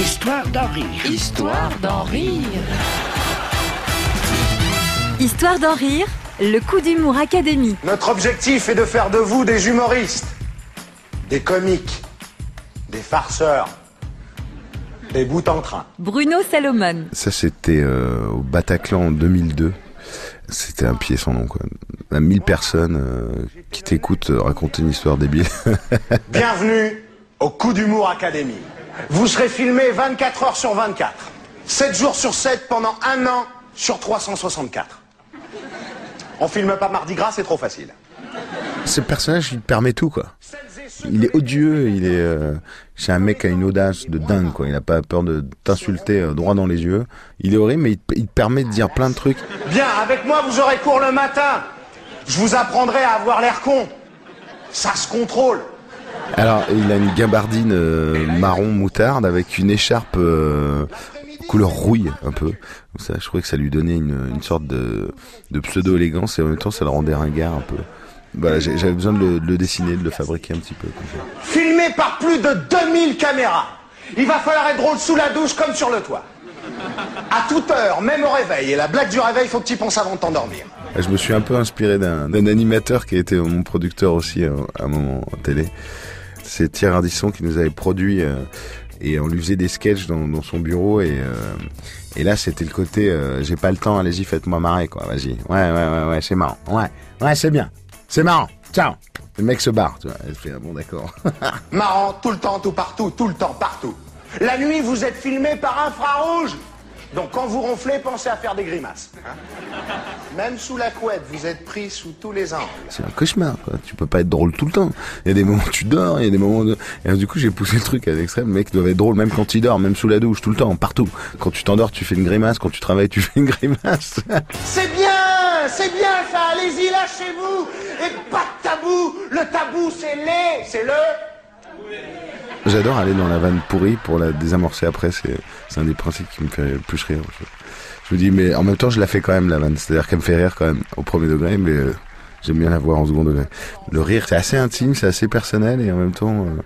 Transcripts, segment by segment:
Histoire d'en rire. Histoire d'en rire. Histoire d'en rire, le coup d'humour académie. Notre objectif est de faire de vous des humoristes, des comiques, des farceurs, des bouts en train. Bruno Salomon. Ça, c'était euh, au Bataclan en 2002. C'était un pied sans nom, quoi. À 1000 personnes euh, qui t'écoutent euh, raconter une histoire débile. Bienvenue au Coup d'humour Académie. Vous serez filmé 24 heures sur 24, 7 jours sur 7 pendant un an sur 364. On filme pas Mardi Gras, c'est trop facile. Ce personnage, il te permet tout, quoi. Il est odieux, il est. euh, c'est un mec qui a une audace de dingue, quoi. Il a pas peur de t'insulter euh, droit dans les yeux. Il est horrible, mais il, il te permet de dire plein de trucs. Bien, avec moi, vous aurez cours le matin. Je vous apprendrai à avoir l'air con. Ça se contrôle. Alors, il a une gabardine euh, marron moutarde avec une écharpe euh, couleur rouille, un peu. Ça, je trouvais que ça lui donnait une, une sorte de, de pseudo-élégance et en même temps, ça le rendait ringard un peu. Voilà, j'avais besoin de le, de le dessiner, de le fabriquer un petit peu. Filmé par plus de 2000 caméras. Il va falloir être drôle sous la douche comme sur le toit. À toute heure, même au réveil. Et la blague du réveil, faut que tu y penses avant de t'endormir. Je me suis un peu inspiré d'un d'un animateur qui a été mon producteur aussi euh, à un moment en télé. C'est Thierry Ardisson qui nous avait produit euh, et on lui faisait des sketchs dans, dans son bureau et euh, et là c'était le côté euh, j'ai pas le temps allez-y faites-moi marrer quoi vas-y. Ouais ouais ouais ouais c'est marrant. Ouais ouais c'est bien. C'est marrant. Ciao. Le mec se barre tu vois. Ah bon d'accord. Marrant, tout le temps, tout partout, tout le temps, partout. La nuit, vous êtes filmé par infrarouge. Donc quand vous ronflez, pensez à faire des grimaces. Même sous la couette, vous êtes pris sous tous les angles. c'est un cauchemar quoi. tu peux pas être drôle tout le temps il y a des moments où tu dors il y a des moments où... et du coup j'ai poussé le truc à l'extrême le mec doit être drôle même quand il dort même sous la douche tout le temps partout quand tu t'endors tu fais une grimace quand tu travailles tu fais une grimace C'est bien, c'est bien ça, allez-y, lâchez-vous. Et pas de tabou. Le tabou, c'est les, c'est le... J'adore aller dans la vanne pourrie pour la désamorcer après. C'est un des principes qui me fait le plus rire. Je, je me dis, mais en même temps, je la fais quand même la vanne. C'est-à-dire qu'elle me fait rire quand même au premier degré, mais euh, j'aime bien la voir en second degré. Le rire, c'est assez intime, c'est assez personnel et en même temps, euh,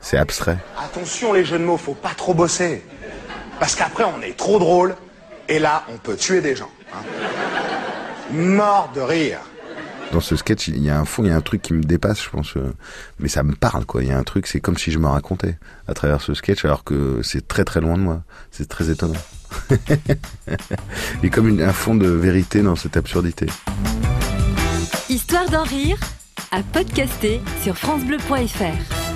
c'est abstrait. Attention les jeux de mots, faut pas trop bosser. Parce qu'après on est trop drôle, et là on peut tuer des gens. hein. Mort de rire. Dans ce sketch, il y a un fond, il y a un truc qui me dépasse, je pense. euh, mais ça me parle, quoi. Il y a un truc, c'est comme si je me racontais à travers ce sketch, alors que c'est très très loin de moi. C'est très étonnant. il y a comme un fond de vérité dans cette absurdité. Histoire d'en rire, à podcaster sur FranceBleu.fr.